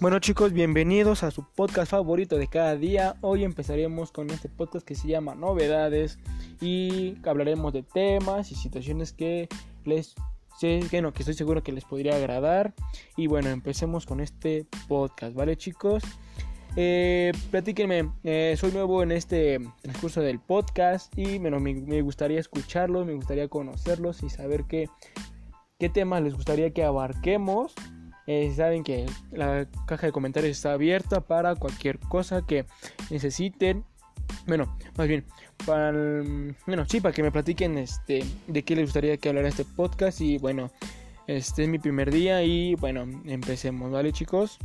Bueno chicos, bienvenidos a su podcast favorito de cada día. Hoy empezaremos con este podcast que se llama Novedades y hablaremos de temas y situaciones que les que no, que estoy seguro que les podría agradar. Y bueno, empecemos con este podcast, ¿vale chicos? Eh, platíquenme, eh, soy nuevo en este transcurso del podcast y bueno, me, me gustaría escucharlos, me gustaría conocerlos y saber qué, qué temas les gustaría que abarquemos. Eh, saben que la caja de comentarios está abierta para cualquier cosa que necesiten. Bueno, más bien, para, bueno, sí, para que me platiquen este, de qué les gustaría que hablara este podcast. Y bueno, este es mi primer día y bueno, empecemos, ¿vale chicos?